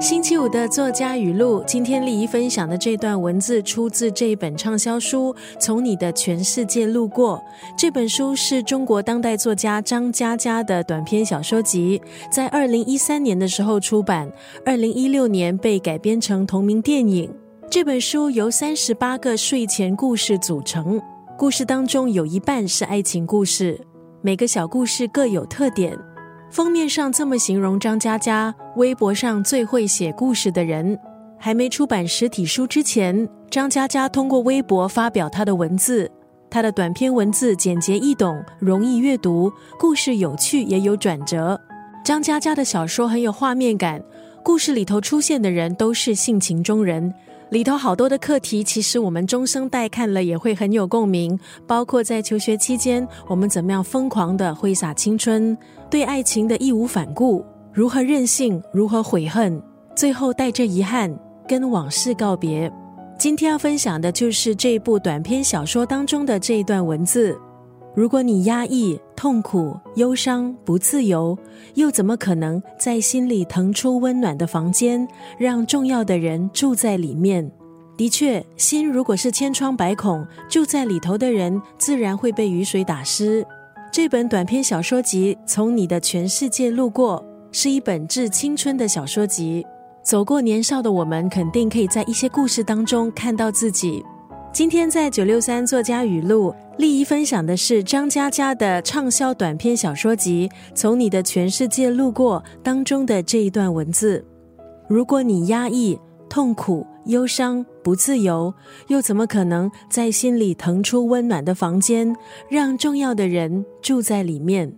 星期五的作家语录，今天丽怡分享的这段文字出自这一本畅销书《从你的全世界路过》。这本书是中国当代作家张嘉佳的短篇小说集，在二零一三年的时候出版，二零一六年被改编成同名电影。这本书由三十八个睡前故事组成，故事当中有一半是爱情故事，每个小故事各有特点。封面上这么形容张嘉佳，微博上最会写故事的人。还没出版实体书之前，张嘉佳通过微博发表他的文字。他的短篇文字简洁易懂，容易阅读，故事有趣也有转折。张嘉佳的小说很有画面感，故事里头出现的人都是性情中人。里头好多的课题，其实我们中生代看了也会很有共鸣，包括在求学期间，我们怎么样疯狂的挥洒青春，对爱情的义无反顾，如何任性，如何悔恨，最后带着遗憾跟往事告别。今天要分享的就是这部短篇小说当中的这一段文字。如果你压抑、痛苦、忧伤、不自由，又怎么可能在心里腾出温暖的房间，让重要的人住在里面？的确，心如果是千疮百孔，住在里头的人自然会被雨水打湿。这本短篇小说集《从你的全世界路过》是一本致青春的小说集，走过年少的我们，肯定可以在一些故事当中看到自己。今天在九六三作家语录，丽怡分享的是张嘉佳的畅销短篇小说集《从你的全世界路过》当中的这一段文字。如果你压抑、痛苦、忧伤、不自由，又怎么可能在心里腾出温暖的房间，让重要的人住在里面？